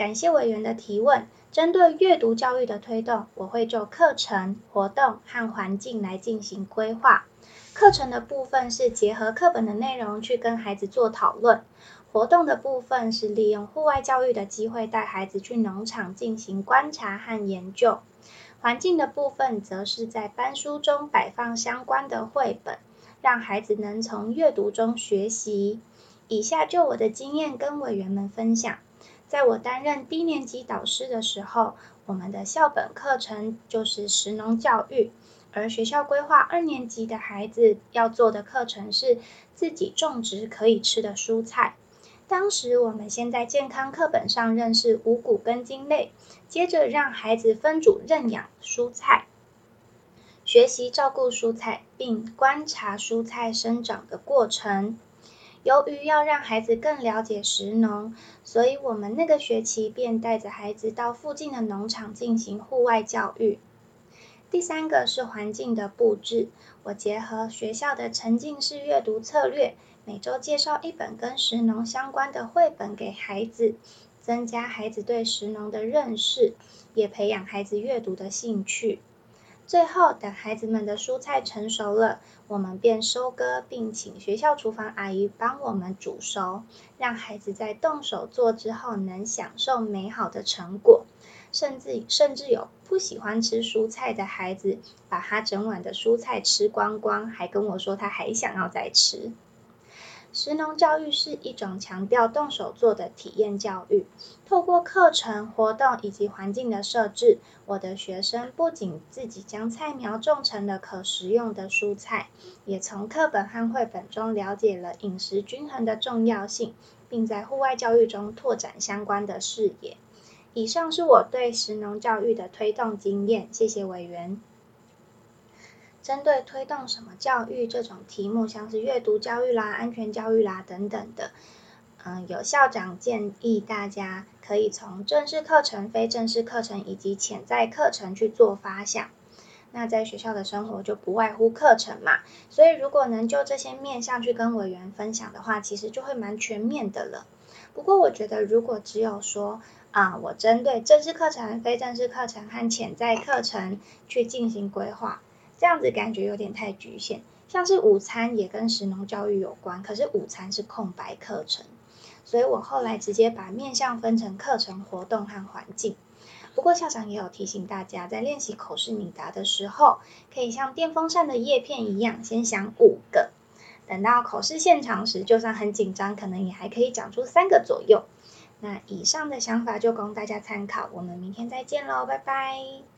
感谢委员的提问。针对阅读教育的推动，我会就课程、活动和环境来进行规划。课程的部分是结合课本的内容去跟孩子做讨论；活动的部分是利用户外教育的机会带孩子去农场进行观察和研究；环境的部分则是在班书中摆放相关的绘本，让孩子能从阅读中学习。以下就我的经验跟委员们分享。在我担任低年级导师的时候，我们的校本课程就是食农教育，而学校规划二年级的孩子要做的课程是自己种植可以吃的蔬菜。当时我们先在健康课本上认识五谷根茎类，接着让孩子分组认养蔬菜，学习照顾蔬菜，并观察蔬菜生长的过程。由于要让孩子更了解食农，所以我们那个学期便带着孩子到附近的农场进行户外教育。第三个是环境的布置，我结合学校的沉浸式阅读策略，每周介绍一本跟食农相关的绘本给孩子，增加孩子对食农的认识，也培养孩子阅读的兴趣。最后，等孩子们的蔬菜成熟了，我们便收割，并请学校厨房阿姨帮我们煮熟，让孩子在动手做之后能享受美好的成果。甚至甚至有不喜欢吃蔬菜的孩子，把他整碗的蔬菜吃光光，还跟我说他还想要再吃。食农教育是一种强调动手做的体验教育。透过课程、活动以及环境的设置，我的学生不仅自己将菜苗种成了可食用的蔬菜，也从课本和绘本中了解了饮食均衡的重要性，并在户外教育中拓展相关的视野。以上是我对食农教育的推动经验。谢谢委员。针对推动什么教育这种题目，像是阅读教育啦、安全教育啦等等的，嗯，有校长建议大家可以从正式课程、非正式课程以及潜在课程去做发想。那在学校的生活就不外乎课程嘛，所以如果能就这些面向去跟委员分享的话，其实就会蛮全面的了。不过我觉得，如果只有说啊，我针对正式课程、非正式课程和潜在课程去进行规划。这样子感觉有点太局限，像是午餐也跟食农教育有关，可是午餐是空白课程，所以我后来直接把面向分成课程、活动和环境。不过校长也有提醒大家，在练习口试拟答的时候，可以像电风扇的叶片一样，先想五个，等到口试现场时，就算很紧张，可能也还可以讲出三个左右。那以上的想法就供大家参考，我们明天再见喽，拜拜。